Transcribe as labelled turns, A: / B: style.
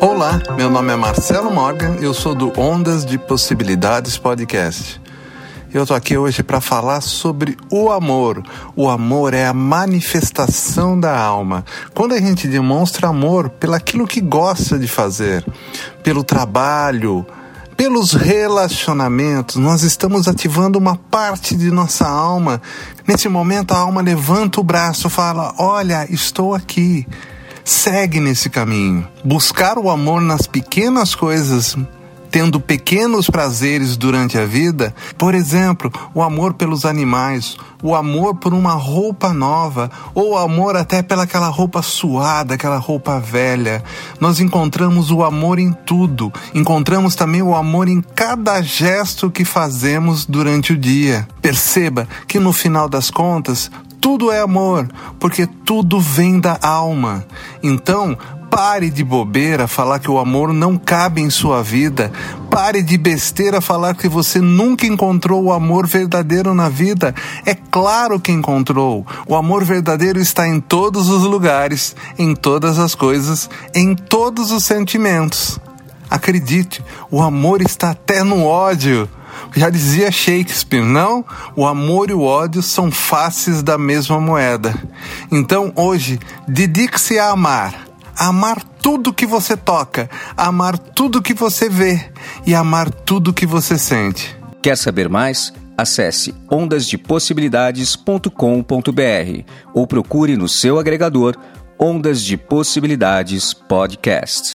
A: Olá, meu nome é Marcelo Morgan, eu sou do Ondas de Possibilidades Podcast. Eu tô aqui hoje para falar sobre o amor. O amor é a manifestação da alma. Quando a gente demonstra amor pelaquilo que gosta de fazer, pelo trabalho, pelos relacionamentos, nós estamos ativando uma parte de nossa alma. Nesse momento, a alma levanta o braço, fala: Olha, estou aqui segue nesse caminho. Buscar o amor nas pequenas coisas tendo pequenos prazeres durante a vida, por exemplo, o amor pelos animais, o amor por uma roupa nova, ou o amor até pelaquela roupa suada, aquela roupa velha. Nós encontramos o amor em tudo, encontramos também o amor em cada gesto que fazemos durante o dia. Perceba que no final das contas, tudo é amor, porque tudo vem da alma. Então, pare de bobeira falar que o amor não cabe em sua vida. Pare de besteira falar que você nunca encontrou o amor verdadeiro na vida. É claro que encontrou. O amor verdadeiro está em todos os lugares, em todas as coisas, em todos os sentimentos. Acredite, o amor está até no ódio. Já dizia Shakespeare, não? O amor e o ódio são faces da mesma moeda. Então, hoje, dedique-se a amar. Amar tudo que você toca, amar tudo que você vê e amar tudo que você sente.
B: Quer saber mais? Acesse ondasdepossibilidades.com.br ou procure no seu agregador Ondas de Possibilidades Podcast.